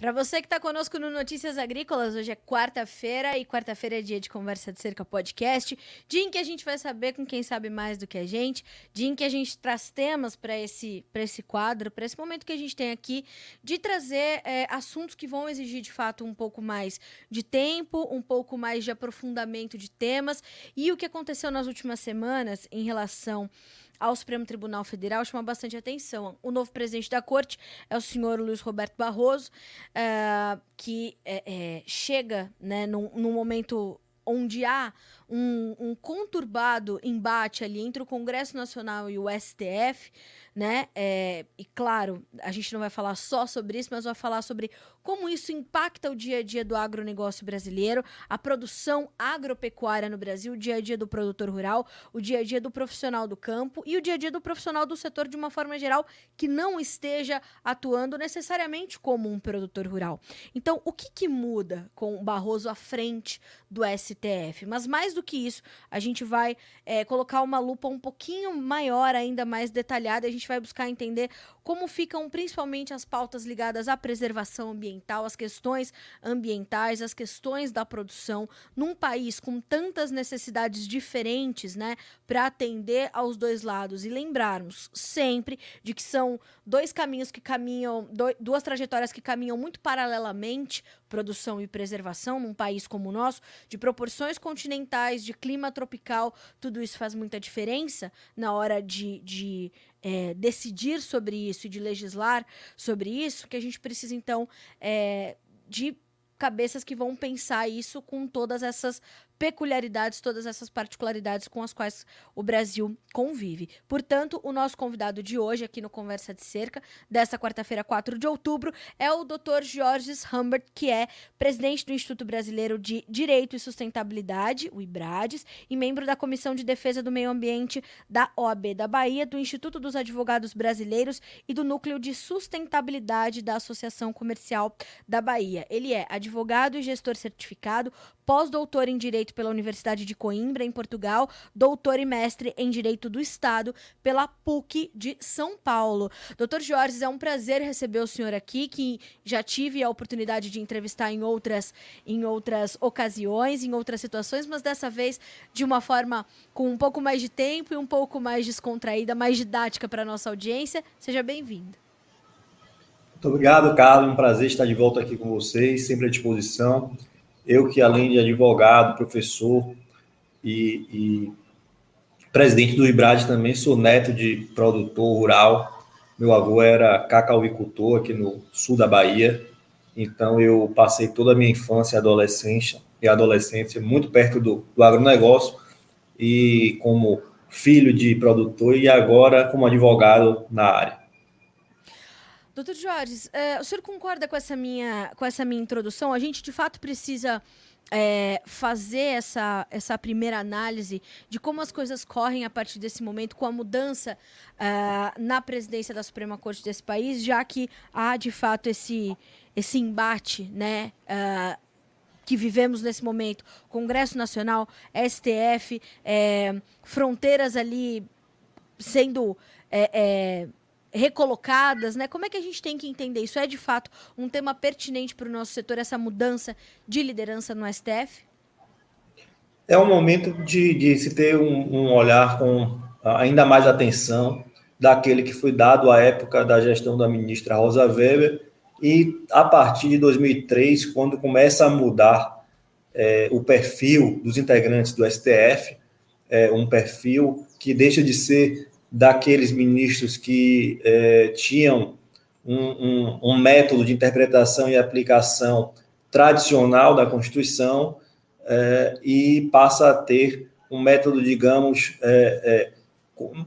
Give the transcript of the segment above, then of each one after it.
Para você que está conosco no Notícias Agrícolas, hoje é quarta-feira e quarta-feira é dia de Conversa de Cerca Podcast, dia em que a gente vai saber com quem sabe mais do que a gente, dia em que a gente traz temas para esse, esse quadro, para esse momento que a gente tem aqui, de trazer é, assuntos que vão exigir de fato um pouco mais de tempo, um pouco mais de aprofundamento de temas. E o que aconteceu nas últimas semanas em relação ao Supremo Tribunal Federal chama bastante atenção. O novo presidente da corte é o senhor Luiz Roberto Barroso, uh, que é, é, chega né, num, num momento onde há um, um, conturbado embate ali entre o Congresso Nacional e o STF, né? É, e claro, a gente não vai falar só sobre isso, mas vai falar sobre como isso impacta o dia a dia do agronegócio brasileiro, a produção agropecuária no Brasil, o dia a dia do produtor rural, o dia a dia do profissional do campo e o dia a dia do profissional do setor de uma forma geral que não esteja atuando necessariamente como um produtor rural. Então, o que, que muda com o Barroso à frente do STF? Mas mais do que isso, a gente vai é, colocar uma lupa um pouquinho maior, ainda mais detalhada, a gente vai buscar entender como ficam principalmente as pautas ligadas à preservação ambiental, as questões ambientais, as questões da produção, num país com tantas necessidades diferentes, né, para atender aos dois lados. E lembrarmos sempre de que são dois caminhos que caminham, duas trajetórias que caminham muito paralelamente, produção e preservação, num país como o nosso, de proporções continentais, de clima tropical, tudo isso faz muita diferença na hora de, de é, decidir sobre isso e de legislar sobre isso, que a gente precisa, então, é, de cabeças que vão pensar isso com todas essas peculiaridades, todas essas particularidades com as quais o Brasil convive. Portanto, o nosso convidado de hoje, aqui no Conversa de Cerca, desta quarta-feira, 4 de outubro, é o Dr. Jorge Humbert, que é presidente do Instituto Brasileiro de Direito e Sustentabilidade, o IBRADES, e membro da Comissão de Defesa do Meio Ambiente da OAB da Bahia, do Instituto dos Advogados Brasileiros e do Núcleo de Sustentabilidade da Associação Comercial da Bahia. Ele é advogado e gestor certificado, pós-doutor em Direito pela Universidade de Coimbra, em Portugal, doutor e mestre em Direito do Estado pela PUC de São Paulo. Doutor Jorge, é um prazer receber o senhor aqui, que já tive a oportunidade de entrevistar em outras, em outras ocasiões, em outras situações, mas dessa vez de uma forma com um pouco mais de tempo e um pouco mais descontraída, mais didática para a nossa audiência. Seja bem-vindo. Muito obrigado, Carlos. Um prazer estar de volta aqui com vocês, sempre à disposição. Eu que, além de advogado, professor e, e presidente do IBRAD também, sou neto de produtor rural. Meu avô era cacauicultor aqui no sul da Bahia. Então, eu passei toda a minha infância e adolescência, e adolescência muito perto do, do agronegócio e como filho de produtor e agora como advogado na área. Doutor Jorge, uh, o senhor concorda com essa, minha, com essa minha introdução? A gente, de fato, precisa é, fazer essa, essa primeira análise de como as coisas correm a partir desse momento, com a mudança uh, na presidência da Suprema Corte desse país, já que há, de fato, esse, esse embate, né? Que vivemos nesse momento, Congresso Nacional, STF, é, fronteiras ali sendo é, recolocadas, né? Como é que a gente tem que entender isso? É de fato um tema pertinente para o nosso setor, essa mudança de liderança no STF? É um momento de, de se ter um, um, olhar com ainda mais atenção daquele que foi dado à época da gestão da ministra Rosa Weber e a partir de 2003, quando começa a mudar é, o perfil dos integrantes do STF, é, um perfil que deixa de ser daqueles ministros que é, tinham um, um, um, método de interpretação e aplicação tradicional da Constituição é, e passa a ter um método, digamos, é,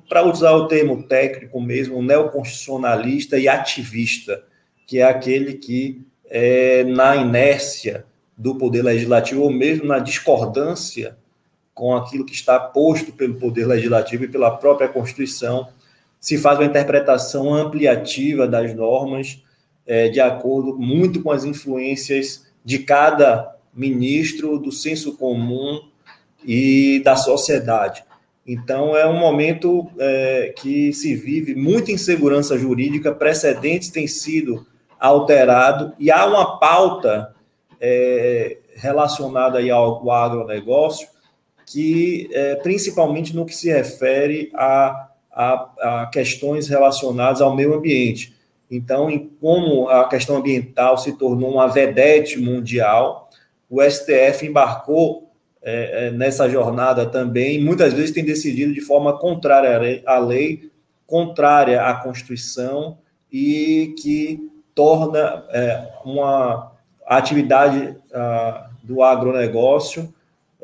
para usar o termo técnico mesmo, neoconstitucionalista e ativista, que é aquele que, na inércia do poder legislativo, ou mesmo na discordância com aquilo que está posto pelo Poder Legislativo e pela própria Constituição, se faz uma interpretação ampliativa das normas, é, de acordo muito com as influências de cada ministro, do senso comum e da sociedade. Então, é um momento é, que se vive muita insegurança jurídica, precedentes têm sido alterado, e há uma pauta é, relacionada aí ao agronegócio, que é, principalmente no que se refere a, a, a, questões relacionadas ao meio ambiente. Então, em como a questão ambiental se tornou uma vedete mundial, o STF embarcou é, é, nessa jornada também, muitas vezes tem decidido de forma contrária à lei, contrária à Constituição e que torna é, uma atividade a, do agronegócio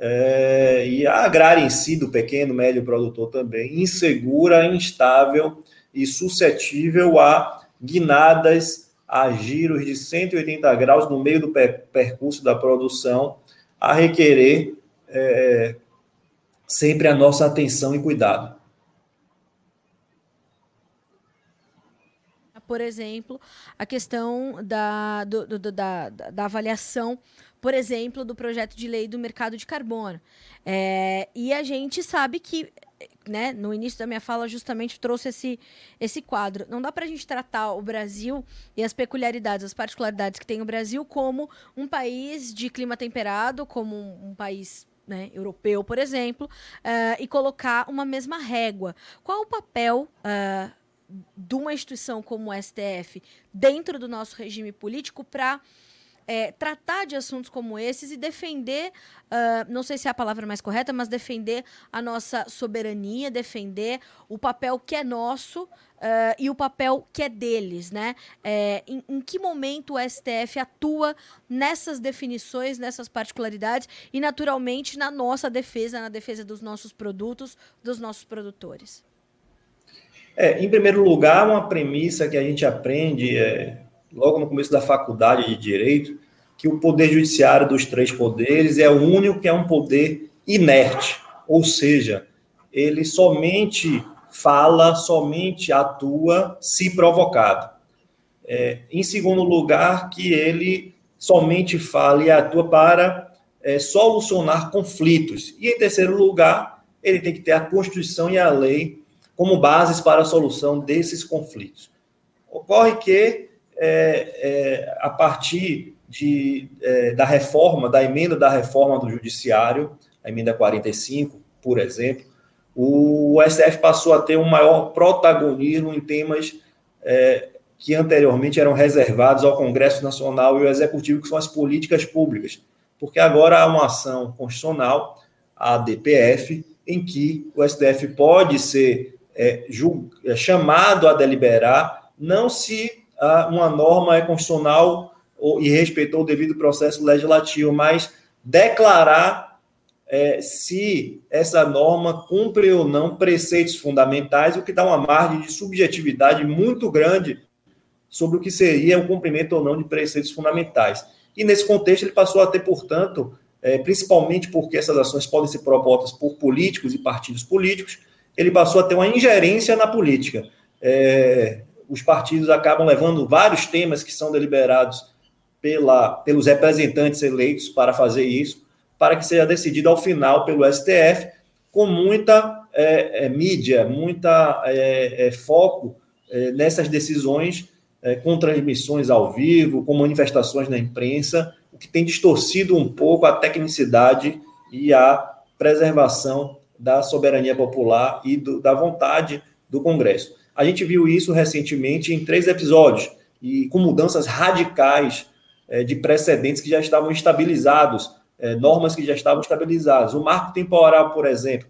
é, e a agrária em si, do pequeno, médio produtor também, insegura, instável e suscetível a guinadas, a giros de 180 graus no meio do per percurso da produção, a requerer é, sempre a nossa atenção e cuidado. Por exemplo, a questão da, do, do, da, da avaliação, por exemplo, do projeto de lei do mercado de carbono. É, e a gente sabe que né, no início da minha fala, justamente trouxe esse, esse quadro. Não dá para a gente tratar o Brasil e as peculiaridades, as particularidades que tem o Brasil como um país de clima temperado, como um, um país né, europeu, por exemplo, uh, e colocar uma mesma régua. Qual o papel uh, de uma instituição como o STF dentro do nosso regime político para é, tratar de assuntos como esses e defender, uh, não sei se é a palavra mais correta, mas defender a nossa soberania, defender o papel que é nosso uh, e o papel que é deles, né? É, em, em, que momento o STF atua nessas definições, nessas particularidades e, naturalmente, na nossa defesa, na defesa dos nossos produtos, dos nossos produtores? É, em primeiro lugar, uma premissa que a gente aprende é, logo no começo da faculdade de Direito, que o poder judiciário dos três poderes é o único que é um poder inerte, ou seja, ele somente fala, somente atua se provocado. É, em segundo lugar, que ele somente fala e atua para é, solucionar conflitos. E em terceiro lugar, ele tem que ter a Constituição e a lei como bases para a solução desses conflitos. Ocorre que, é, é a partir de, é, da reforma, da emenda da reforma do Judiciário, a emenda 45, por exemplo, o STF passou a ter um maior protagonismo em temas é, que anteriormente eram reservados ao Congresso Nacional e ao Executivo, que são as políticas públicas. Porque agora há uma ação constitucional, a DPF, em que o STF pode ser é, é, chamado a deliberar, não se uma norma é constitucional e respeitou o devido processo legislativo, mas declarar é, se essa norma cumpre ou não preceitos fundamentais, o que dá uma margem de subjetividade muito grande sobre o que seria o cumprimento ou não de preceitos fundamentais. E nesse contexto ele passou a ter, portanto, é, principalmente porque essas ações podem ser propostas por políticos e partidos políticos, ele passou a ter uma ingerência na política. É, os partidos acabam levando vários temas que são deliberados pela, pelos representantes eleitos para fazer isso, para que seja decidido ao final pelo STF, com muita é, é, mídia, muita é, é foco é, nessas decisões, é, com transmissões ao vivo, com manifestações na imprensa, o que tem distorcido um pouco a tecnicidade e a preservação da soberania popular e do, da vontade do Congresso. A gente viu isso recentemente em três episódios, e com mudanças radicais é, de precedentes que já estavam estabilizados, é, normas que já estavam estabilizadas. O marco temporal, por exemplo,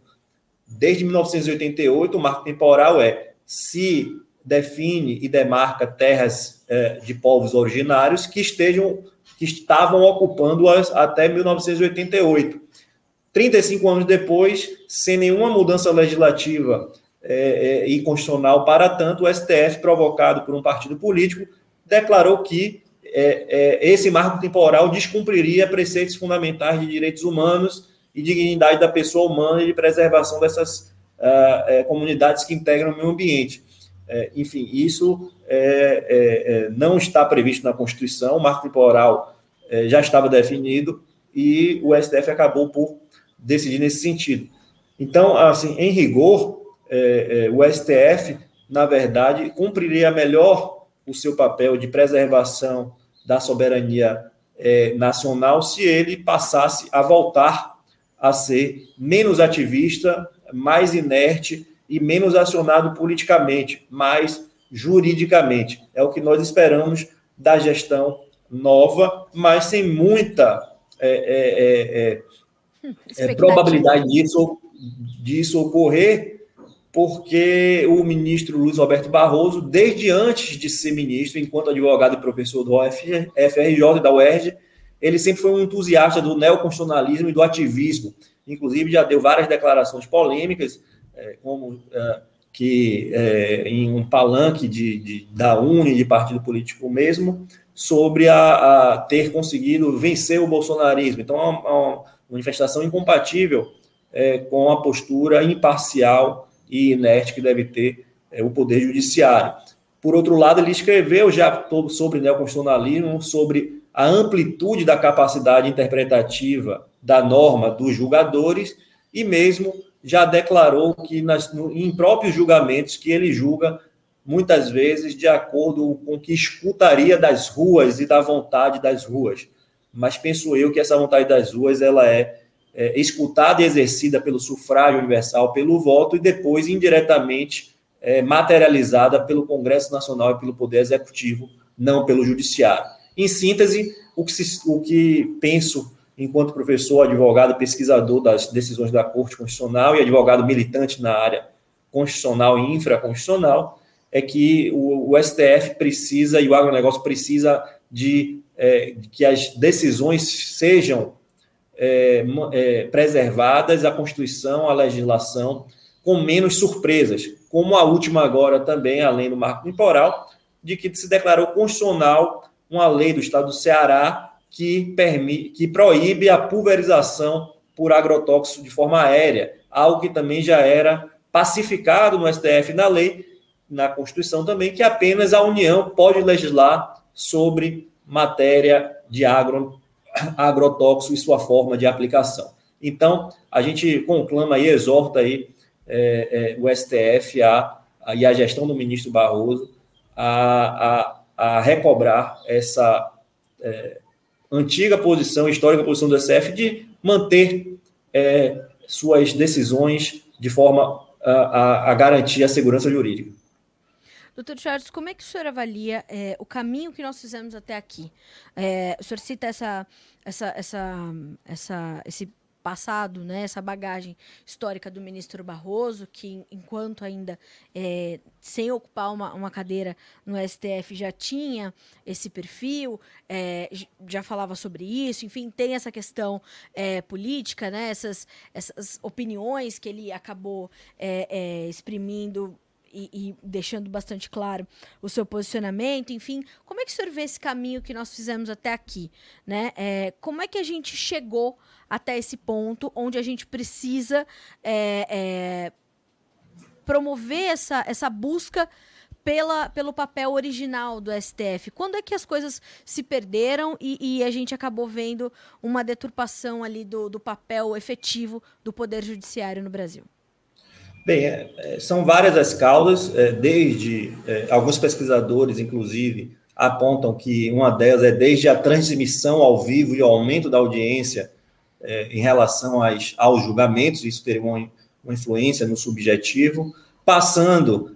desde 1988, o marco temporal é se define e demarca terras é, de povos originários que estejam que estavam ocupando-as até 1988. 35 anos depois, sem nenhuma mudança legislativa é, é, e constitucional para tanto, o STF, provocado por um partido político, declarou que é, é, esse marco temporal descumpriria preceitos fundamentais de direitos humanos e dignidade da pessoa humana e de preservação dessas uh, comunidades que integram o meio ambiente. É, enfim, isso não está previsto na Constituição, o marco temporal já estava definido e o STF acabou por decidir nesse sentido. Então, assim, em rigor, o STF, na verdade, cumpriria melhor o seu papel de preservação da soberania é, nacional se ele passasse a voltar a ser menos ativista, mais inerte e menos acionado politicamente, mais juridicamente. É o que nós esperamos da gestão nova, mas sem muita é, é, é, é, é probabilidade disso, disso ocorrer, porque o ministro Luiz Roberto Barroso, desde antes de ser ministro, enquanto advogado e professor do FRJ e da UERJ, ele sempre foi um entusiasta do neoconstitucionalismo e do ativismo. Inclusive, já deu várias declarações polêmicas, é, como é, que é, em um palanque de, de, da UNE, de partido político mesmo, sobre a, a ter conseguido vencer o bolsonarismo. Então, é uma, uma manifestação incompatível é, com a postura imparcial e inerte que deve ter é, o Poder Judiciário. Por outro lado, ele escreveu já sobre neoconstitucionalismo, sobre a amplitude da capacidade interpretativa da norma dos julgadores e mesmo já declarou que nas, no, em próprios julgamentos que ele julga muitas vezes de acordo com o que escutaria das ruas e da vontade das ruas. Mas penso eu que essa vontade das ruas ela é é, escutada e exercida pelo sufrágio universal, pelo voto, e depois indiretamente é, materializada pelo Congresso Nacional e pelo Poder Executivo, não pelo Judiciário. Em síntese, o que, se, o que penso enquanto professor, advogado, pesquisador das decisões da Corte Constitucional e advogado militante na área constitucional e infraconstitucional, é que o, o STF precisa e o agronegócio precisa de, é, que as decisões sejam é, é, preservadas a Constituição, a legislação, com menos surpresas, como a última agora também, além do marco temporal, de que se declarou constitucional uma lei do Estado do Ceará que, permite, que proíbe a pulverização por agrotóxico de forma aérea, algo que também já era pacificado no STF na lei, na Constituição também, que apenas a União pode legislar sobre matéria de agro agrotóxico e sua forma de aplicação. Então, a gente conclama e exorta aí é, é, o STF a, a, e a gestão do ministro Barroso a, a, a recobrar essa é, antiga posição, histórica posição do STF de manter é, suas decisões de forma a, a garantir a segurança jurídica. Doutor Charles, como é que o senhor avalia é, o caminho que nós fizemos até aqui? É, o senhor cita essa, essa, essa, essa, esse passado, né, essa bagagem histórica do ministro Barroso, que enquanto ainda é, sem ocupar uma, uma cadeira no STF já tinha esse perfil, é, já falava sobre isso, enfim, tem essa questão é, política, né, essas, essas opiniões que ele acabou exprimindo e, e, deixando bastante claro o seu posicionamento, enfim, como é que o senhor vê esse caminho que nós fizemos até aqui, né? É, como é que a gente chegou até esse ponto onde a gente precisa é, é, promover essa, essa busca pela, pelo papel original do STF? Quando é que as coisas se perderam e, e a gente acabou vendo uma deturpação ali do, do papel efetivo do Poder Judiciário no Brasil? Bem, é, é, são várias as causas, é, desde alguns pesquisadores, inclusive, apontam que uma delas é desde a transmissão ao vivo e o aumento da audiência em relação às, aos julgamentos, isso teria uma, uma influência no subjetivo, passando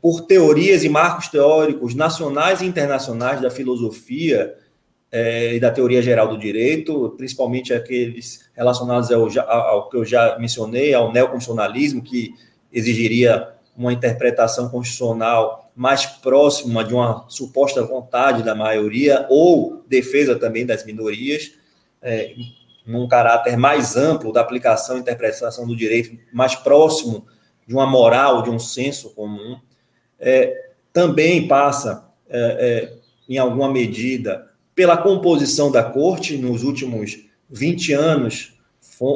por teorias e marcos teóricos nacionais e internacionais da filosofia e da teoria geral do direito, principalmente aqueles relacionados ao, ao que eu já mencionei, ao neoconstitucionalismo, que exigiria uma interpretação constitucional mais próxima de uma suposta vontade da maioria ou defesa também das minorias, é, num caráter mais amplo da aplicação e interpretação do direito, mais próximo de uma moral, de um senso comum. É, também passa, é, é em alguma medida, pela composição da corte nos últimos 20 anos,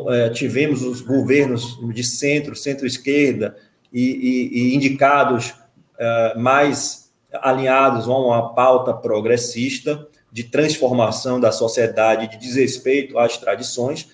é, tivemos os governos de centro, centro-esquerda e, e, e, indicados é, mais alinhados a uma pauta progressista de transformação da sociedade, de desrespeito às tradições.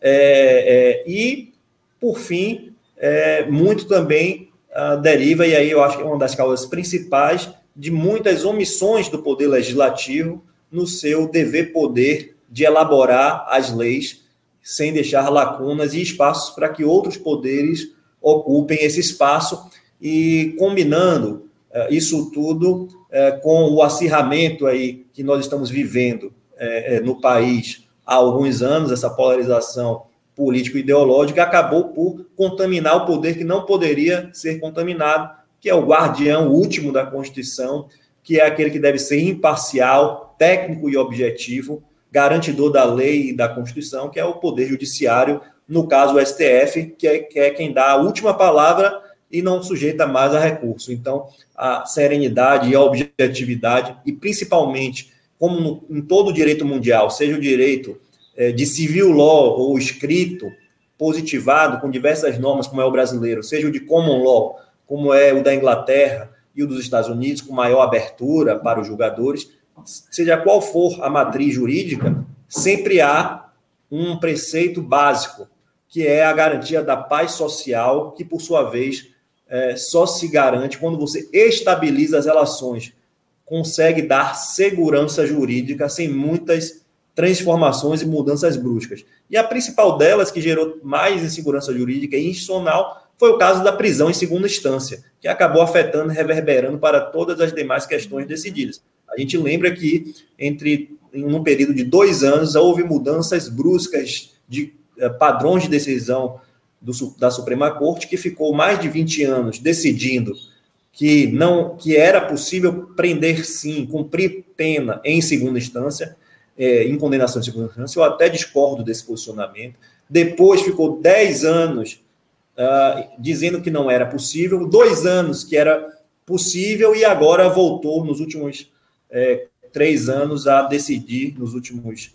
É, é, e, por fim, é, muito também uh, deriva, e aí eu acho que é uma das causas principais, de muitas omissões do poder legislativo no seu dever poder de elaborar as leis sem deixar lacunas e espaços para que outros poderes ocupem esse espaço. E combinando uh, isso tudo uh, com o acirramento aí que nós estamos vivendo uh, no país há alguns anos, essa polarização político-ideológica acabou por contaminar o poder que não poderia ser contaminado, que é o guardião último da Constituição, que é aquele que deve ser imparcial, técnico e objetivo, garantidor da lei e da Constituição, que é o Poder Judiciário, no caso o STF, que é, que é quem dá a última palavra e não sujeita mais a recurso. Então, a serenidade e a objetividade, e principalmente, como no, em todo o direito mundial, seja o direito é, de civil law ou escrito, positivado com diversas normas, como é o brasileiro, seja o de common law, como é o da Inglaterra e o dos Estados Unidos, com maior abertura para os julgadores, seja qual for a matriz jurídica, sempre há um preceito básico, que é a garantia da paz social, que, por sua vez, é, só se garante quando você estabiliza as relações, consegue dar segurança jurídica sem muitas transformações e mudanças bruscas. E a principal delas, que gerou mais insegurança jurídica e institucional, foi o caso da prisão em segunda instância, que acabou afetando e reverberando para todas as demais questões decididas. A gente lembra que, entre em um período de dois anos, houve mudanças bruscas de eh, padrões de decisão do, da Suprema Corte, que ficou mais de 20 anos decidindo que não que era possível prender sim, cumprir pena em segunda instância, é, em condenação de segunda instância. Eu até discordo desse posicionamento. Depois ficou 10 anos uh, dizendo que não era possível, dois anos que era possível e agora voltou nos últimos é, três anos a decidir, nos últimos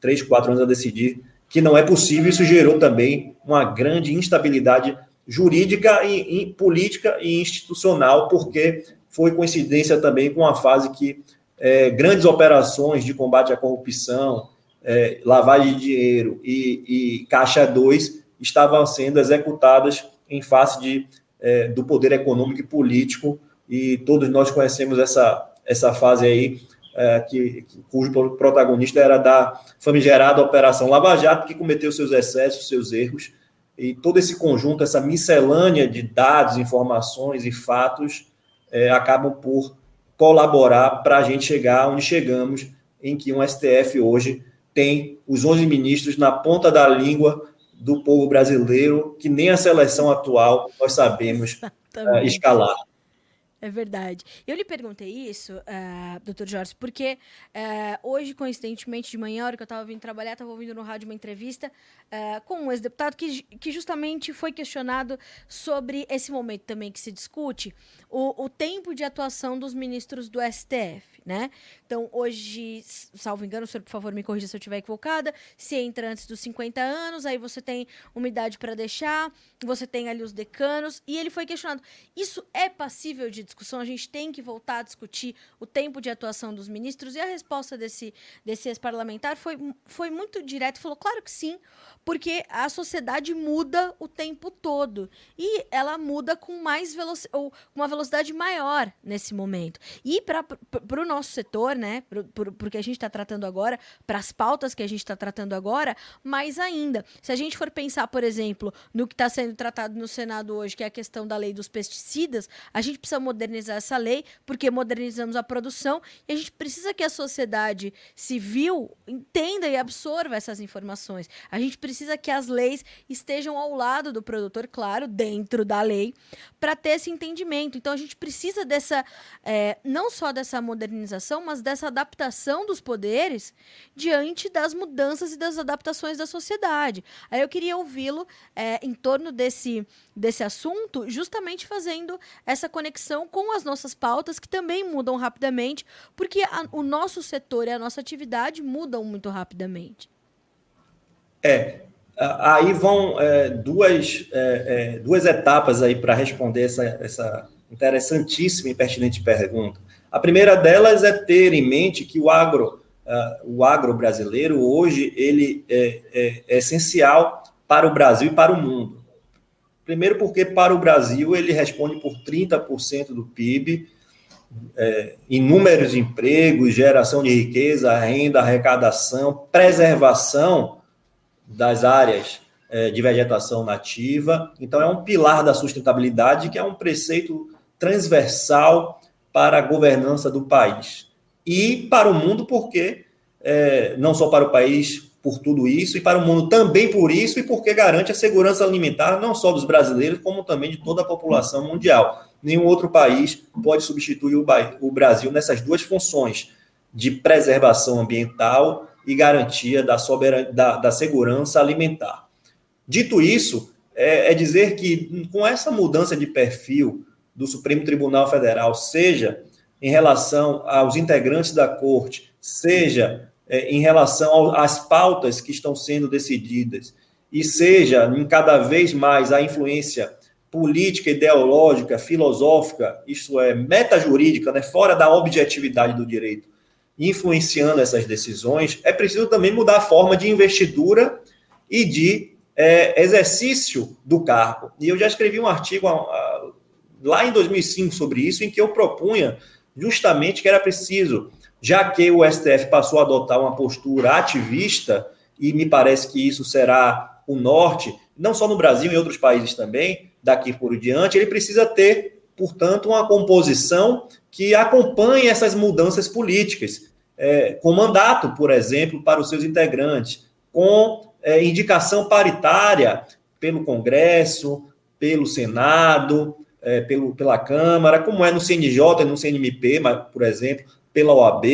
três, quatro anos a decidir que não é possível. Isso gerou também uma grande instabilidade jurídica e, e política e institucional, porque foi coincidência também com a fase que é, grandes operações de combate à corrupção, é, lavagem de dinheiro e, e Caixa 2 estavam sendo executadas em face de, é, do poder econômico e político, e todos nós conhecemos essa, essa fase aí, é, que, cujo protagonista era da famigerada Operação Lava Jato, que cometeu seus excessos, seus erros, e todo esse conjunto, essa miscelânea de dados, informações e fatos é, acabam por colaborar para a gente chegar onde chegamos, em que um STF hoje tem os 11 ministros na ponta da língua do povo brasileiro, que nem a seleção atual nós sabemos uh, escalar. É verdade. Eu lhe perguntei isso, uh, doutor Jorge, porque uh, hoje, coincidentemente, de manhã, a hora que eu estava vindo trabalhar, estava ouvindo no rádio uma entrevista uh, com um ex-deputado que, que justamente foi questionado sobre esse momento também que se discute, o, o tempo de atuação dos ministros do STF né? Então, hoje, salvo engano, o senhor, por favor, me corrija se eu estiver equivocada, se entra antes dos 50 anos, aí você tem uma idade para deixar, você tem ali os decanos, e ele foi questionado. Isso é passível de discussão? A gente tem que voltar a discutir o tempo de atuação dos ministros? E a resposta desse, desse ex-parlamentar foi, foi muito direta, falou, claro que sim, porque a sociedade muda o tempo todo, e ela muda com mais velocidade, ou uma velocidade maior nesse momento. E para o nosso setor, né, porque a gente está tratando agora, para as pautas que a gente está tratando agora, mais ainda. Se a gente for pensar, por exemplo, no que está sendo tratado no Senado hoje, que é a questão da lei dos pesticidas, a gente precisa modernizar essa lei, porque modernizamos a produção e a gente precisa que a sociedade civil entenda e absorva essas informações. A gente precisa que as leis estejam ao lado do produtor, claro, dentro da lei, para ter esse entendimento. Então a gente precisa dessa, é, não só dessa modernização, organização, mas dessa adaptação dos poderes diante das mudanças e das adaptações da sociedade. Aí eu queria ouvi-lo é, em torno desse, desse assunto, justamente fazendo essa conexão com as nossas pautas, que também mudam rapidamente, porque a, o nosso setor e a nossa atividade mudam muito rapidamente. É, aí vão é, duas, é, é, duas etapas aí para responder essa, essa interessantíssima e pertinente pergunta. A primeira delas é ter em mente que o agro, uh, o agro brasileiro hoje ele é, é, é essencial para o Brasil e para o mundo. Primeiro porque para o Brasil ele responde por 30% do PIB, é, inúmeros empregos, geração de riqueza, renda, arrecadação, preservação das áreas é, de vegetação nativa. Então, é um pilar da sustentabilidade que é um preceito transversal para a governança do país. E para o mundo, porque é, não só para o país por tudo isso, e para o mundo também por isso, e porque garante a segurança alimentar não só dos brasileiros, como também de toda a população mundial. Nenhum outro país pode substituir o Brasil nessas duas funções de preservação ambiental e garantia da, soberan... da, da segurança alimentar. Dito isso, é, é dizer que com essa mudança de perfil do Supremo Tribunal Federal, seja em relação aos integrantes da corte, seja é, em relação às pautas que estão sendo decididas, e seja em cada vez mais a influência política, ideológica, filosófica, isto é, metajurídica, né, fora da objetividade do direito, influenciando essas decisões, é preciso também mudar a forma de investidura e de é, exercício do cargo. E eu já escrevi um artigo lá em 2005 sobre isso, em que eu propunha justamente que era preciso, já que o STF passou a adotar uma postura ativista, e me parece que isso será o norte, não só no Brasil, em outros países também, daqui por diante, ele precisa ter, portanto, uma composição que acompanhe essas mudanças políticas, é, com mandato, por exemplo, para os seus integrantes, com é, indicação paritária pelo Congresso, pelo Senado, é, pelo, pela Câmara, como é no CNJ e no CNMP, mas, por exemplo, pela OAB,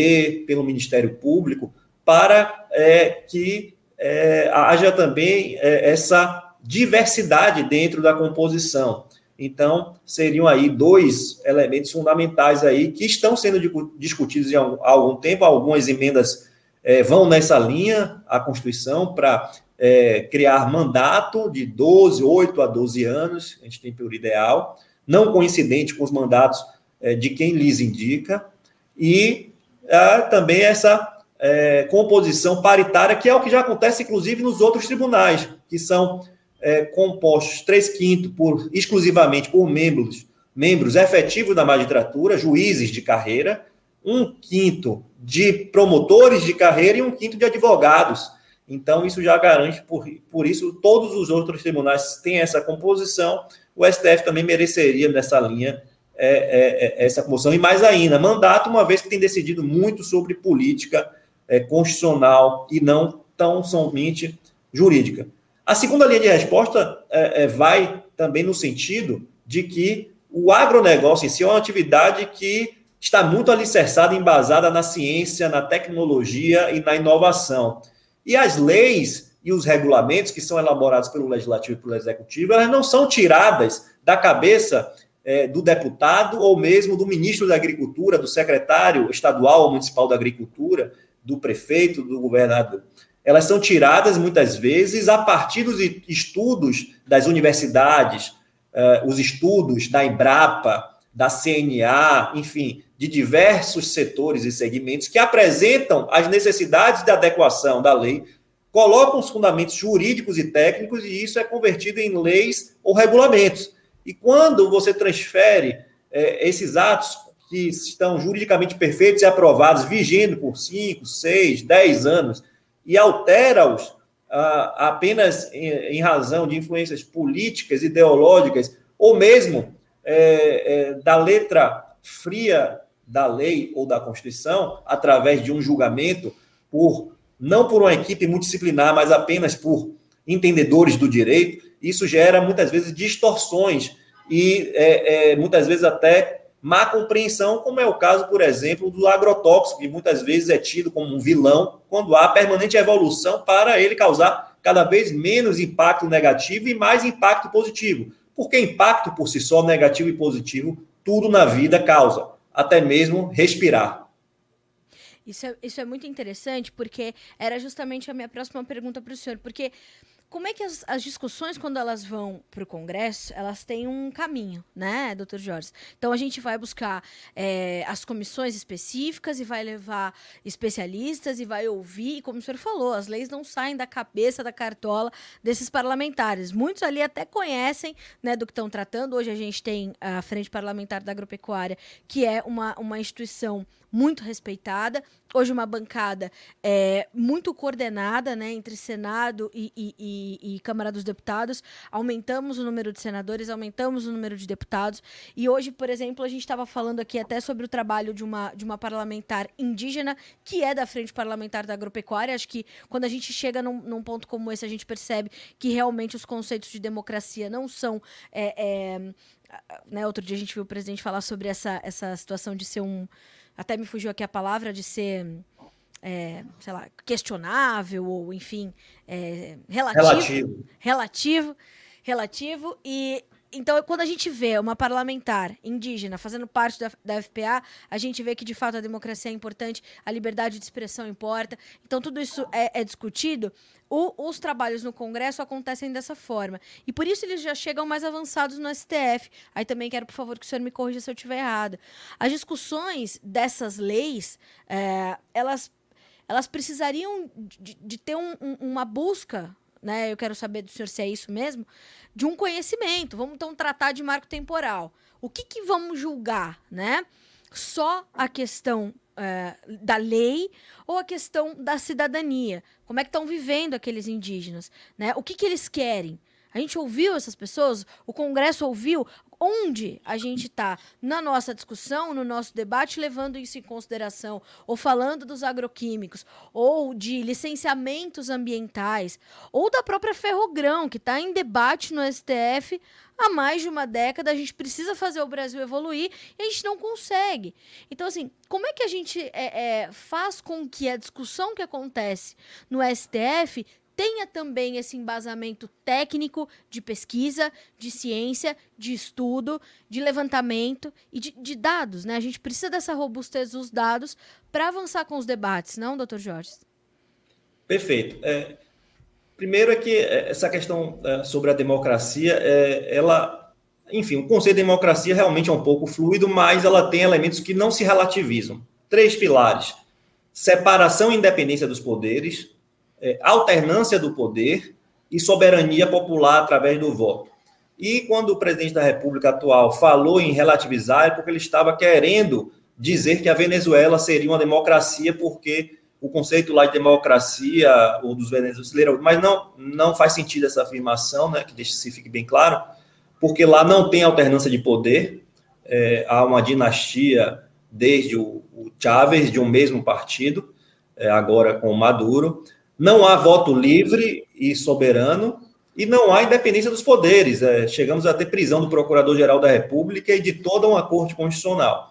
pelo Ministério Público, para é, que é, haja também é, essa diversidade dentro da composição. Então, seriam aí dois elementos fundamentais aí que estão sendo discutidos há algum tempo. Algumas emendas é, vão nessa linha, a Constituição, para é, criar mandato de 12, 8 a 12 anos, a gente tem por ideal, não coincidente com os mandatos é, de quem lhes indica, e é, também essa é, composição paritária, que é o que já acontece, inclusive, nos outros tribunais, que são é, compostos três quintos por exclusivamente por membros membros efetivos da magistratura, juízes de carreira, um quinto de promotores de carreira e um quinto de advogados. Então, isso já garante, por, por isso, todos os outros tribunais têm essa composição. O STF também mereceria, nessa linha, é, é, é, essa composição. E mais ainda, mandato, uma vez que tem decidido muito sobre política é, constitucional e não tão somente jurídica. A segunda linha de resposta é, é, vai também no sentido de que o agronegócio em si é uma atividade que está muito alicerçada, embasada na ciência, na tecnologia e na inovação. E as leis e os regulamentos que são elaborados pelo Legislativo e pelo Executivo, elas não são tiradas da cabeça é, do deputado ou mesmo do ministro da Agricultura, do secretário estadual ou municipal da Agricultura, do prefeito, do governador. Elas são tiradas muitas vezes a partir dos estudos das universidades, uh, os estudos da Embrapa, da CNA, enfim, de diversos setores e segmentos que apresentam as necessidades de adequação da lei, colocam os fundamentos jurídicos e técnicos e isso é convertido em leis ou regulamentos. E quando você transfere eh, esses atos que estão juridicamente perfeitos e aprovados, vigendo por 5, 6, 10 anos, e altera-os ah, apenas em, em, razão de influências políticas, ideológicas, ou mesmo é, é, da letra fria da lei ou da Constituição, através de um julgamento, por não por uma equipe multidisciplinar, mas apenas por entendedores do direito, isso gera muitas vezes distorções e é, é muitas vezes até má compreensão, como é o caso, por exemplo, do agrotóxico, que muitas vezes é tido como um vilão, quando há permanente evolução para ele causar cada vez menos impacto negativo e mais impacto positivo. Porque impacto por si só, negativo e positivo, tudo na vida causa, até mesmo respirar. Isso é, isso é muito interessante, porque era justamente a minha próxima pergunta para o senhor, porque como é que as, as discussões, quando elas vão para o Congresso, elas têm um caminho, né, doutor Jorge? Então, a gente vai buscar é, as comissões específicas e vai levar especialistas e vai ouvir, e como o senhor falou, as leis não saem da cabeça, da cartola desses parlamentares. Muitos ali até conhecem né, do que estão tratando. Hoje a gente tem a Frente Parlamentar da Agropecuária, que é uma, uma instituição muito respeitada. Hoje uma bancada é, muito coordenada né, entre Senado e, e, e, e, Câmara dos Deputados. Aumentamos o número de senadores, aumentamos o número de deputados. E hoje, por exemplo, a gente estava falando aqui até sobre o trabalho de uma, de uma parlamentar indígena, que é da Frente Parlamentar da Agropecuária. Acho que quando a gente chega num, num ponto como esse, a gente percebe que realmente os conceitos de democracia não são. É, é, né, outro dia a gente viu o presidente falar sobre essa, essa situação de ser um até me fugiu aqui a palavra de ser, é, sei lá, questionável ou, enfim, é, relativo, relativo. Relativo. Relativo. E então, quando a gente vê uma parlamentar indígena fazendo parte da, da, FPA, a gente vê que de fato a democracia é importante, a liberdade de expressão importa. Então, tudo isso é, é discutido. O, os trabalhos no Congresso acontecem dessa forma. E por isso eles já chegam mais avançados no STF. Aí também quero, por favor, que o senhor me corrija se eu estiver errado. As discussões dessas leis, é, elas, elas precisariam de, de ter um, um, uma busca né? Eu quero saber do senhor se é isso mesmo, de um conhecimento. Vamos então tratar de marco temporal. O que, que vamos julgar, né? Só a questão é, da lei ou a questão da cidadania? Como é que estão vivendo aqueles indígenas, né? O que, que eles querem? A gente ouviu essas pessoas, o Congresso ouviu, onde a gente está na nossa discussão, no nosso debate, levando isso em consideração, ou falando dos agroquímicos, ou de licenciamentos ambientais, ou da própria Ferrogrão, que está em debate no STF há mais de uma década. A gente precisa fazer o Brasil evoluir e a gente não consegue. Então, assim, como é que a gente é, é, faz com que a discussão que acontece no STF tenha também esse embasamento técnico de pesquisa, de ciência, de estudo, de levantamento e de, de dados. Né? A gente precisa dessa robustez dos dados para avançar com os debates, não, doutor Jorge? Perfeito. É, primeiro é que é, essa questão é, sobre a democracia, é, ela, enfim, o conceito de democracia realmente é um pouco fluido, mas ela tem elementos que não se relativizam. Três pilares: separação e independência dos poderes, é, alternância do poder e soberania popular através do voto. E quando o presidente da República atual falou em relativizar, é porque ele estava querendo dizer que a Venezuela seria uma democracia, porque o conceito lá de democracia, ou dos venezuelanos, mas não, não faz sentido essa afirmação, né, que deixe se fique bem claro, porque lá não tem alternância de poder, é, há uma dinastia desde o, o Chávez, de um mesmo partido, é, agora com o Maduro, não há voto livre e soberano e não há independência dos poderes. É, chegamos a ter prisão do Procurador-Geral da República e de toda uma Corte Constitucional.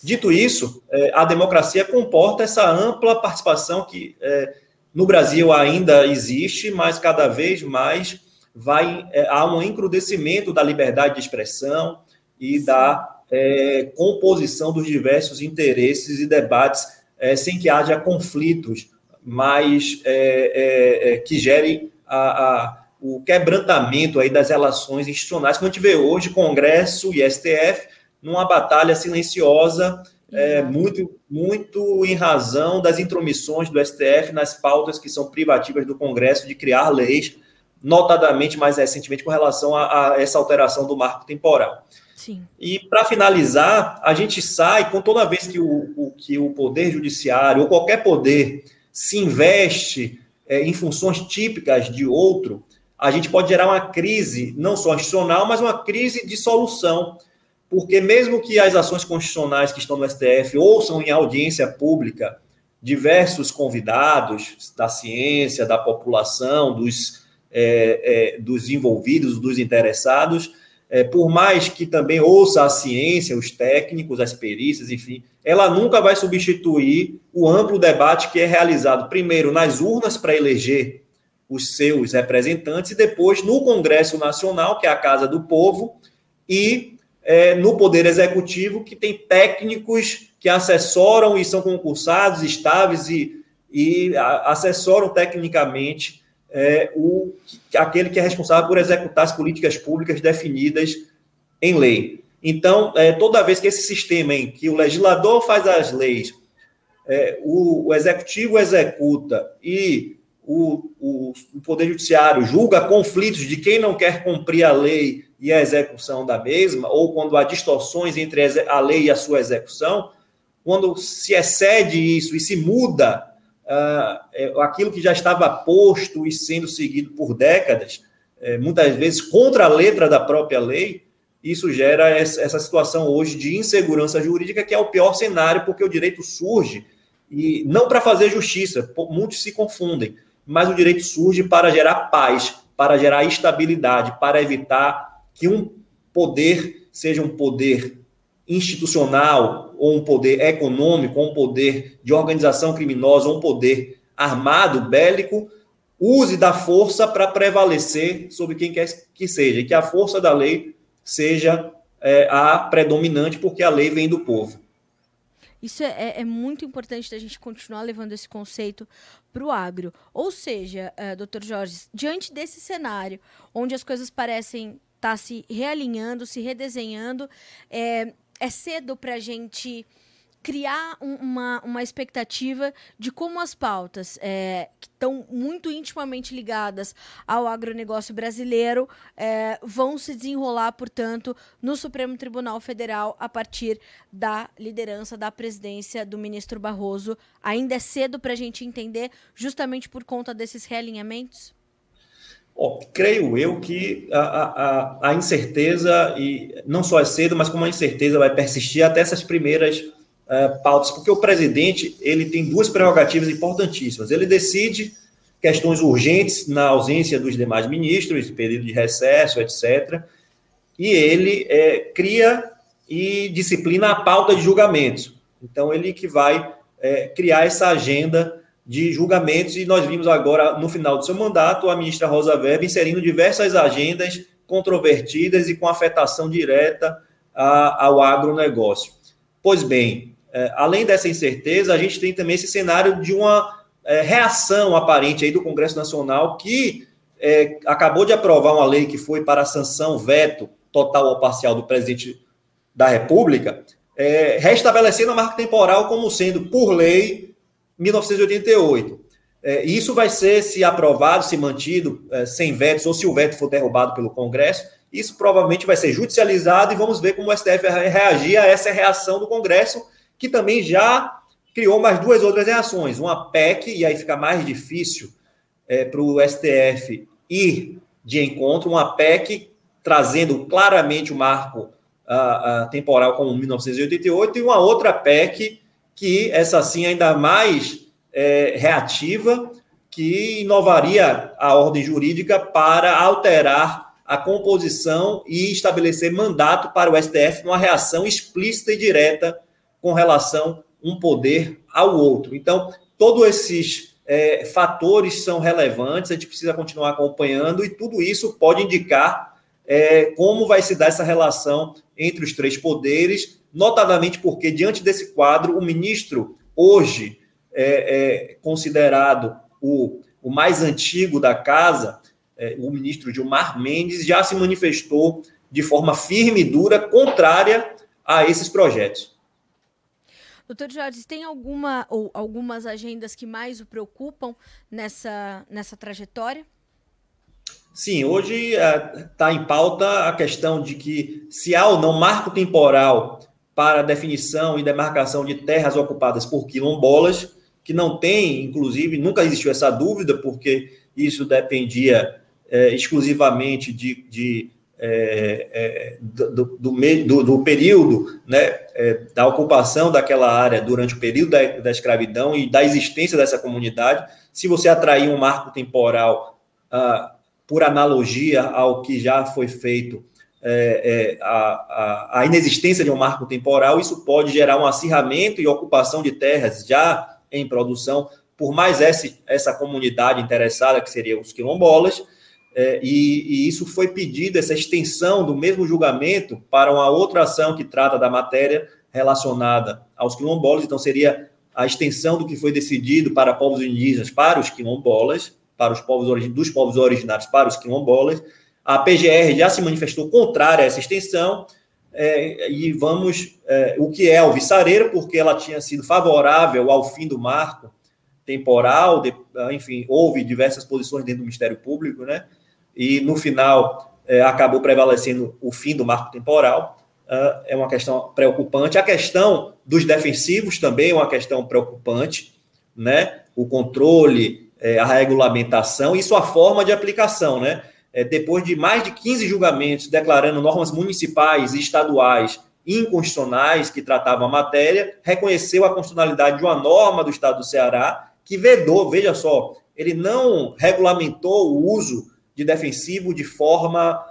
Dito isso, é, a democracia comporta essa ampla participação que é, no Brasil ainda existe, mas cada vez mais vai é, há um encrudecimento da liberdade de expressão e da é, composição dos diversos interesses e debates é, sem que haja conflitos mas é, é, é, que gere a, a, o quebrantamento aí das relações institucionais, que a gente vê hoje Congresso e STF numa batalha silenciosa, é, muito, muito em razão das intromissões do STF nas pautas que são privativas do Congresso de criar leis, notadamente mais recentemente com relação a, a essa alteração do marco temporal. Sim. E para finalizar, a gente sai com toda vez que o, o, que o poder judiciário ou qualquer poder se investe é, em funções típicas de outro, a gente pode gerar uma crise, não só institucional, mas uma crise de solução. Porque, mesmo que as ações constitucionais que estão no STF ouçam em audiência pública diversos convidados da ciência, da população, dos, é, é, dos envolvidos, dos interessados, é, por mais que também ouça a ciência, os técnicos, as perícias, enfim, ela nunca vai substituir o amplo debate que é realizado primeiro nas urnas para eleger os seus representantes e depois no Congresso Nacional, que é a Casa do Povo, e é, no Poder Executivo, que tem técnicos que assessoram e são concursados, estáveis e, e assessoram tecnicamente é, o, aquele que é responsável por executar as políticas públicas definidas em lei. Então, é, toda vez que esse sistema em que o legislador faz as leis, é, o, o, executivo executa e o, o, o, Poder Judiciário julga conflitos de quem não quer cumprir a lei e a execução da mesma, ou quando há distorções entre a lei e a sua execução, quando se excede isso e se muda aquilo que já estava posto e sendo seguido por décadas, uh, muitas vezes contra a letra da própria lei, isso gera essa situação hoje de insegurança jurídica, que é o pior cenário, porque o direito surge, e não para fazer justiça, muitos se confundem, mas o direito surge para gerar paz, para gerar estabilidade, para evitar que um poder seja um poder institucional, ou um poder econômico, ou um poder de organização criminosa, ou um poder armado, bélico, use da força para prevalecer sobre quem quer que seja, e que a força da lei seja é, a predominante, porque a lei vem do povo. Isso é, é, é muito importante da gente continuar levando esse conceito para o agro. Ou seja, uh, doutor Jorge, diante desse cenário, onde as coisas parecem estar tá se realinhando, se redesenhando, é, é cedo para a gente criar um, uma, uma expectativa de como as pautas é, que estão muito intimamente ligadas ao agronegócio brasileiro é, vão se desenrolar, portanto, no Supremo Tribunal Federal a partir da liderança da presidência do ministro Barroso. Ainda é cedo para a gente entender, justamente por conta desses realinhamentos? Oh, creio eu que a, a, a incerteza, e não só é cedo, mas como a incerteza vai persistir até essas primeiras uh, pautas, porque o presidente ele tem duas prerrogativas importantíssimas. Ele decide questões urgentes na ausência dos demais ministros, período de recesso, etc. E ele é, cria e disciplina a pauta de julgamentos. Então, ele que vai é, criar essa agenda de julgamentos, e nós vimos agora, no final do seu mandato, a ministra Rosa Weber inserindo diversas agendas controvertidas e com afetação direta a, ao agronegócio. Pois bem, é, além dessa incerteza, a gente tem também esse cenário de uma é, reação aparente aí do Congresso Nacional, que é, acabou de aprovar uma lei que foi para sanção, veto total ou parcial do presidente da República, é, restabelecendo a marca temporal como sendo, por lei, 1988. É, isso vai ser, se aprovado, se mantido, é, sem vetos, ou se o veto for derrubado pelo Congresso, isso provavelmente vai ser judicializado e vamos ver como o STF vai reagir a essa reação do Congresso que também já criou mais duas outras reações. Uma PEC, e aí fica mais difícil é, para o STF ir de encontro, uma PEC trazendo claramente o marco a, a, temporal como 1988, e uma outra PEC que, essa sim, ainda mais é, reativa, que inovaria a ordem jurídica para alterar a composição e estabelecer mandato para o STF numa reação explícita e direta com relação um poder ao outro. Então, todos esses é, fatores são relevantes, a gente precisa continuar acompanhando e tudo isso pode indicar é, como vai se dar essa relação entre os três poderes, notadamente porque, diante desse quadro, o ministro, hoje é, é considerado o, o mais antigo da casa, é, o ministro Gilmar Mendes, já se manifestou de forma firme e dura contrária a esses projetos. Doutor Jorge, tem alguma ou algumas agendas que mais o preocupam nessa, nessa trajetória? Sim, hoje está é, em pauta a questão de que se há ou não marco temporal para definição e demarcação de terras ocupadas por quilombolas, que não tem, inclusive, nunca existiu essa dúvida, porque isso dependia é, exclusivamente de, de é, é, do, do, do, do, período né, é, da ocupação daquela área durante o período da, da, escravidão e da existência dessa comunidade, se você atrair um marco temporal ah, por analogia ao que já foi feito, é, é, a, a, a, inexistência de um marco temporal, isso pode gerar um acirramento e ocupação de terras já em produção por mais essa, essa comunidade interessada, que seria os quilombolas, é, e, e, isso foi pedido, essa extensão do mesmo julgamento para uma outra ação que trata da matéria relacionada aos quilombolas, então seria a extensão do que foi decidido para povos indígenas para os quilombolas, para os povos dos povos originários para os quilombolas. A PGR já se manifestou contrária a essa extensão, é, e vamos. É, o que é alvissareiro, porque ela tinha sido favorável ao fim do marco temporal, de, enfim, houve diversas posições dentro do Ministério Público, né? E no final é, acabou prevalecendo o fim do marco temporal. Uh, é uma questão preocupante. A questão dos defensivos também é uma questão preocupante, né? O controle, é, a regulamentação e sua forma de aplicação, né? É, depois de mais de 15 julgamentos declarando normas municipais e estaduais inconstitucionais que tratavam a matéria, reconheceu a constitucionalidade de uma norma do Estado do Ceará que vedou, veja só, ele não regulamentou o uso de defensivo de forma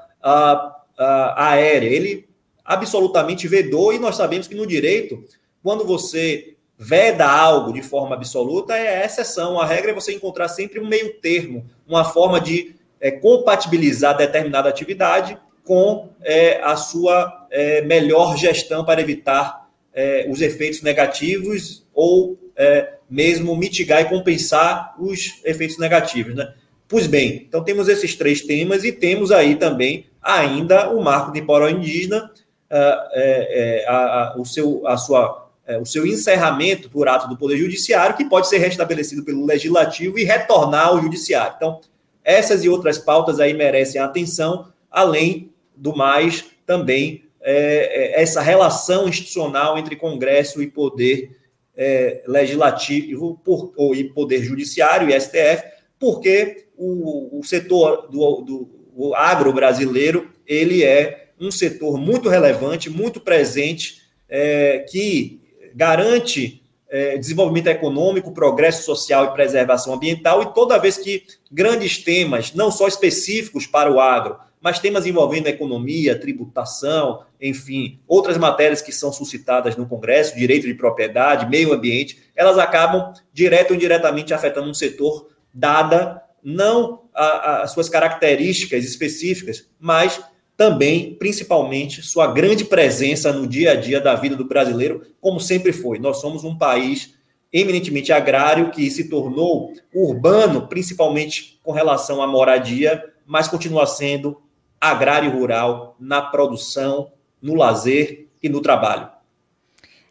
aérea, ele absolutamente vedou, e nós sabemos que no direito, quando você veda algo de forma absoluta, é exceção. A regra é você encontrar sempre um meio termo, uma forma de é, compatibilizar determinada atividade com é, a sua é, melhor gestão para evitar é, os efeitos negativos ou é, mesmo mitigar e compensar os efeitos negativos, né? Pois bem, então temos esses três temas e temos aí também ainda o marco temporal indígena, uh, é, a, a, o, seu, a sua, o seu encerramento por ato do Poder Judiciário, que pode ser restabelecido pelo Legislativo e retornar ao Judiciário. Então, essas e outras pautas aí merecem atenção, além do mais, também é, é, essa relação institucional entre Congresso e Poder é, legislativo por, ou, e poder judiciário e STF, porque o, o setor do, do agro brasileiro ele é um setor muito relevante, muito presente, é, que garante é, desenvolvimento econômico, progresso social e preservação ambiental, e toda vez que grandes temas, não só específicos para o agro, mas temas envolvendo economia, tributação, enfim, outras matérias que são suscitadas no Congresso, direito de propriedade, meio ambiente, elas acabam direto ou indiretamente afetando um setor, dada não as suas características específicas, mas também, principalmente, sua grande presença no dia a dia da vida do brasileiro, como sempre foi. Nós somos um país eminentemente agrário que se tornou urbano, principalmente com relação à moradia, mas continua sendo agrário rural na produção, no lazer e no trabalho.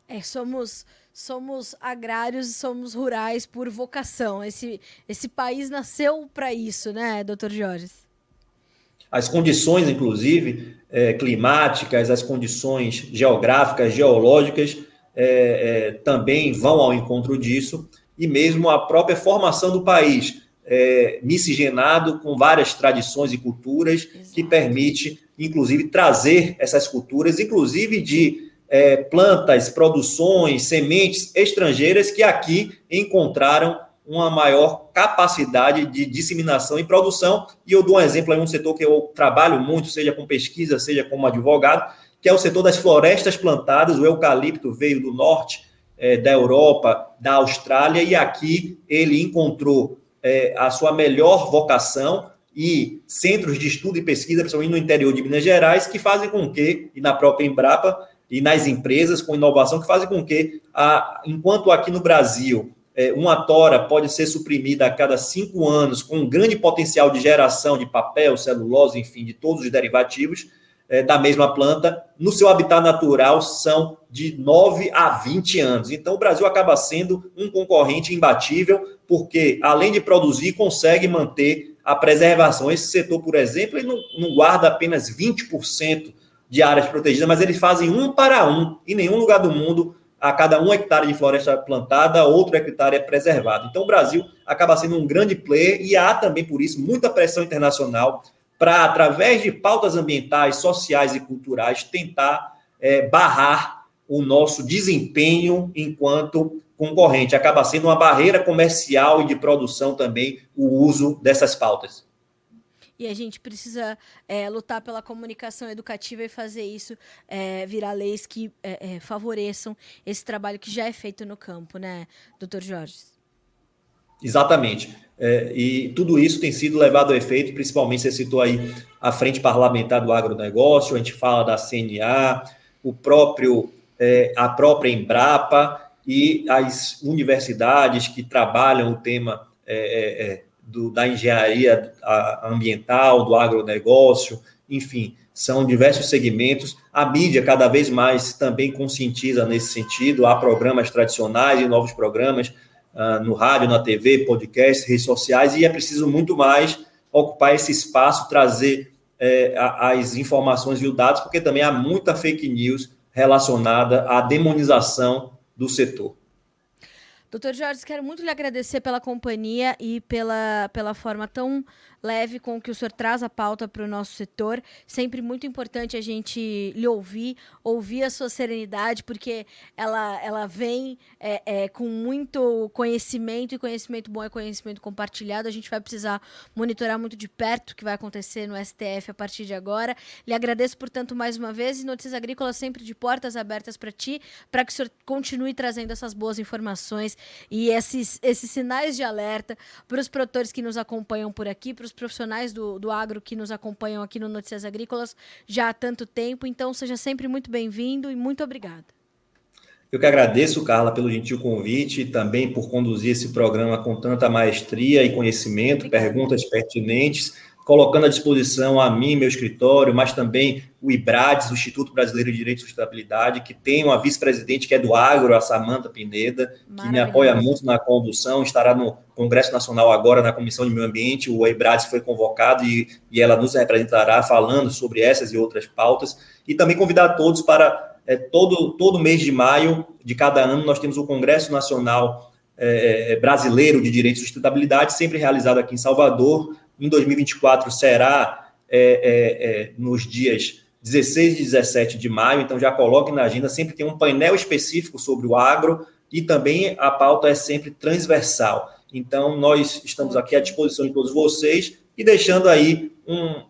É, somos somos agrários e somos rurais por vocação. Esse, esse país nasceu para isso, né, doutor Jorge? As condições, inclusive, é, climáticas, as condições geográficas, geológicas, é, é, também vão ao encontro disso, e mesmo a própria formação do país é, miscigenado com várias tradições e culturas que permite, inclusive, trazer essas culturas, inclusive de é, plantas, produções, sementes estrangeiras que aqui encontraram uma maior capacidade de disseminação e produção. E eu dou um exemplo aí, um setor que eu trabalho muito, seja com pesquisa, seja como advogado, que é o setor das florestas plantadas. O eucalipto veio do norte é, da Europa, da Austrália, e aqui ele encontrou é, a sua melhor vocação e centros de estudo e pesquisa, principalmente no interior de Minas Gerais, que fazem com que, e na própria Embrapa, e nas empresas com inovação, que fazem com que, a, enquanto aqui no Brasil, uma tora pode ser suprimida a cada cinco anos, com um grande potencial de geração de papel, celulose, enfim, de todos os derivativos é, da mesma planta, no seu habitat natural são de 9 a 20 anos. Então, o Brasil acaba sendo um concorrente imbatível porque além de produzir, consegue manter a preservação. Esse setor, por exemplo, ele não, não guarda apenas 20% de áreas protegidas, mas eles fazem um para um. Em nenhum lugar do mundo, a cada um hectare de floresta plantada, outro hectare é preservado. Então, o Brasil acaba sendo um grande player e há também, por isso, muita pressão internacional para, através de pautas ambientais, sociais e culturais, tentar é, barrar o nosso desempenho enquanto concorrente. Acaba sendo uma barreira comercial e de produção também o uso dessas pautas. E a gente precisa é, lutar pela comunicação educativa e fazer isso é, virar leis que é, é favoreçam esse trabalho que já é feito no campo, né, doutor Jorge? Exatamente. É, e tudo isso tem sido levado a efeito, principalmente você citou aí a Frente Parlamentar do Agronegócio, a gente fala da CNA, o próprio, é, a própria Embrapa, e as universidades que trabalham o tema é, do, da engenharia ambiental, do agronegócio, enfim, são diversos segmentos. A mídia cada vez mais também conscientiza nesse sentido. Há programas tradicionais e novos programas uh, no rádio, na TV, podcast, redes sociais, e é preciso muito mais ocupar esse espaço, trazer é, as informações e os dados, porque também há muita fake news relacionada à demonização do setor. Doutor Jorge, quero muito lhe agradecer pela companhia e pela, pela forma tão leve com que o senhor traz a pauta para o nosso setor. Sempre muito importante a gente lhe ouvir, ouvir a sua serenidade, porque ela, ela vem é, é, com muito conhecimento, e conhecimento bom é conhecimento compartilhado. A gente vai precisar monitorar muito de perto o que vai acontecer no STF a partir de agora. Lhe agradeço, portanto, mais uma vez, e Notícias Agrícolas sempre de portas abertas para ti, para que o senhor continue trazendo essas boas informações e esses, esses sinais de alerta para os produtores que nos acompanham por aqui, para os profissionais do, do agro que nos acompanham aqui no Notícias Agrícolas já há tanto tempo. Então, seja sempre muito bem-vindo e muito obrigada. Eu que agradeço, Carla, pelo gentil convite e também por conduzir esse programa com tanta maestria e conhecimento, Obrigada. perguntas pertinentes colocando à disposição a mim, meu escritório, mas também o IBRADES, o Instituto Brasileiro de Direito e Sustentabilidade, que tem uma vice-presidente que é do agro, a Samanta Pineda, que me apoia muito na condução, estará no Congresso Nacional agora na Comissão de Meio Ambiente, o IBRADES foi convocado e, e ela nos representará falando sobre essas e outras pautas, e também convidar todos para é, todo, todo mês de maio de cada ano nós temos o Congresso Nacional é, Brasileiro de Direito e Sustentabilidade, sempre realizado aqui em Salvador, em 2024 será é, é, é, nos dias 16 e 17 de maio, então já coloque na agenda, sempre tem um painel específico sobre o agro e também a pauta é sempre transversal. Então, nós estamos aqui à disposição de todos vocês e deixando aí um,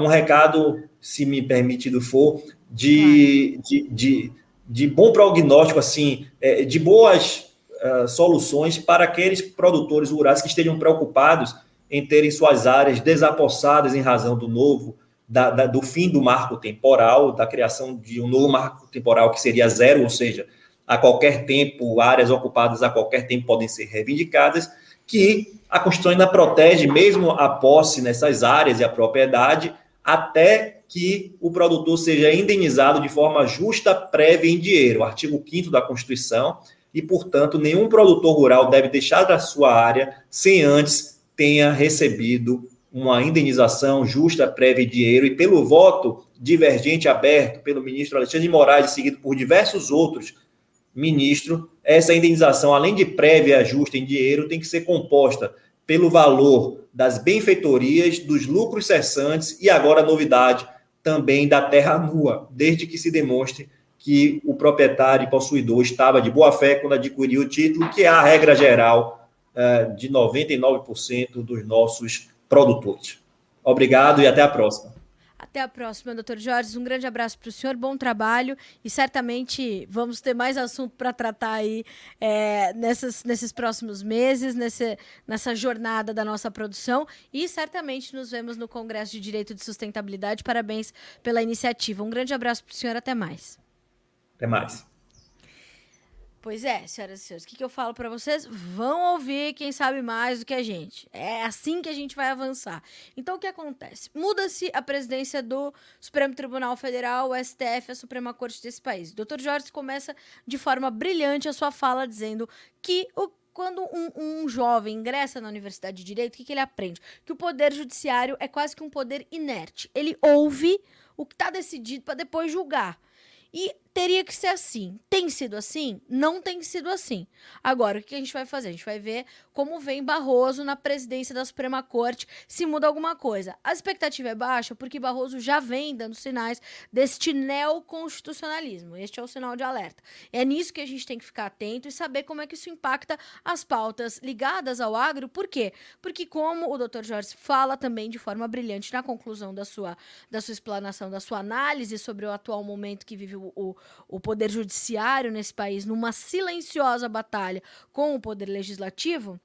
um recado, se me permitido for, de, de, de, de bom prognóstico, assim, é, de boas uh, soluções para aqueles produtores rurais que estejam preocupados em terem suas áreas desapossadas em razão do novo, da, da, do fim do marco temporal, da criação de um novo marco temporal que seria zero, ou seja, a qualquer tempo, áreas ocupadas a qualquer tempo podem ser reivindicadas, que a Constituição ainda protege mesmo a posse nessas áreas e a propriedade, até que o produtor seja indenizado de forma justa, prévia em dinheiro. Artigo 5 da Constituição, e, portanto, nenhum produtor rural deve deixar da sua área sem antes tenha recebido uma indenização justa, prévia de dinheiro, e pelo voto divergente aberto pelo ministro Alexandre de Moraes, seguido por diversos outros ministros, essa indenização, além de prévia justa em dinheiro, tem que ser composta pelo valor das benfeitorias, dos lucros cessantes e agora a novidade também da terra nua, desde que se demonstre que o proprietário e possuidor estava de boa fé quando adquiriu o título, que é a regra geral é, de 99% dos nossos produtores. Obrigado e até a próxima. Até a próxima, doutor Jorge. Um grande abraço para o senhor, bom trabalho e certamente vamos ter mais assunto para tratar aí é, nessas, nesses próximos meses, nesse, nessa jornada da nossa produção e certamente nos vemos no Congresso de Direito de Sustentabilidade. Parabéns pela iniciativa. Um grande abraço para o senhor, até mais. Até mais. Pois é, senhoras e senhores, o que, que eu falo para vocês? Vão ouvir quem sabe mais do que a gente. É assim que a gente vai avançar. Então, o que acontece? Muda-se a presidência do Supremo Tribunal Federal, o STF, a Suprema Corte desse país. O Dr. Jorge começa de forma brilhante a sua fala dizendo que o quando um, um, jovem ingressa na Universidade de Direito, o que, que ele aprende? Que o poder judiciário é quase que um poder inerte. Ele ouve o que está decidido para depois julgar. E teria que ser assim. Tem sido assim? Não tem sido assim. Agora, o que a gente vai fazer? A gente vai ver como vem Barroso na presidência da Suprema Corte, se muda alguma coisa. A expectativa é baixa porque Barroso já vem dando sinais deste neoconstitucionalismo. Este é o sinal de alerta. É nisso que a gente tem que ficar atento e saber como é que isso impacta as pautas ligadas ao agro. Por quê? Porque, como o Dr. Jorge fala também de forma brilhante na conclusão da sua, da sua explanação, da sua análise sobre o atual momento que vive o, o, o Poder Judiciário nesse país numa silenciosa batalha com o Poder Legislativo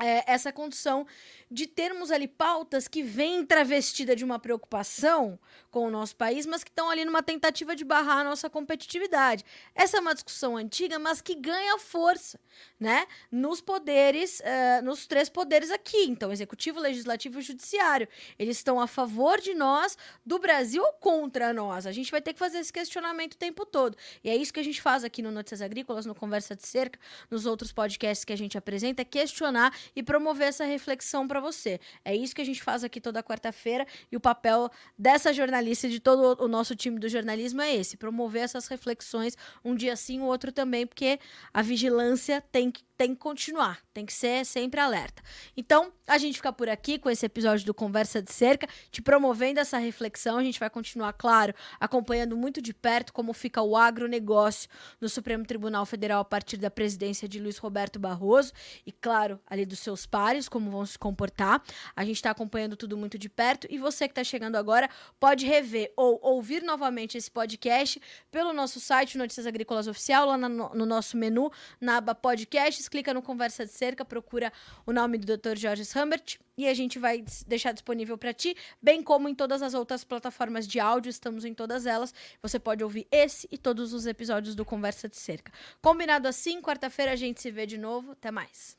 é, essa condição de termos ali pautas que vêm travestida de uma preocupação com o nosso país, mas que estão ali numa tentativa de barrar a nossa competitividade. Essa é uma discussão antiga, mas que ganha força, né? Nos poderes, uh, nos três poderes aqui, então, executivo, legislativo e judiciário. Eles estão a favor de nós, do Brasil ou contra nós? A gente vai ter que fazer esse questionamento o tempo todo. E é isso que a gente faz aqui no Notícias Agrícolas, no Conversa de Cerca, nos outros podcasts que a gente apresenta, é questionar e promover essa reflexão para você. É isso que a gente faz aqui toda quarta-feira e o papel dessa jornalista e de todo o nosso time do jornalismo é esse, promover essas reflexões um dia sim, o outro também, porque a vigilância tem que tem que continuar, tem que ser sempre alerta. Então, a gente fica por aqui com esse episódio do Conversa de Cerca, te promovendo essa reflexão. A gente vai continuar, claro, acompanhando muito de perto como fica o agronegócio no Supremo Tribunal Federal a partir da presidência de Luiz Roberto Barroso e, claro, ali dos seus pares, como vão se comportar. A gente está acompanhando tudo muito de perto e você que está chegando agora pode rever ou ouvir novamente esse podcast pelo nosso site Notícias Agrícolas Oficial, lá no, no nosso menu, na aba podcast clica no Conversa de Cerca, procura o nome do Dr. Jorge Humbert e a gente vai deixar disponível para ti, bem como em todas as outras plataformas de áudio, estamos em todas elas. Você pode ouvir esse e todos os episódios do Conversa de Cerca. Combinado assim, quarta-feira a gente se vê de novo. Até mais.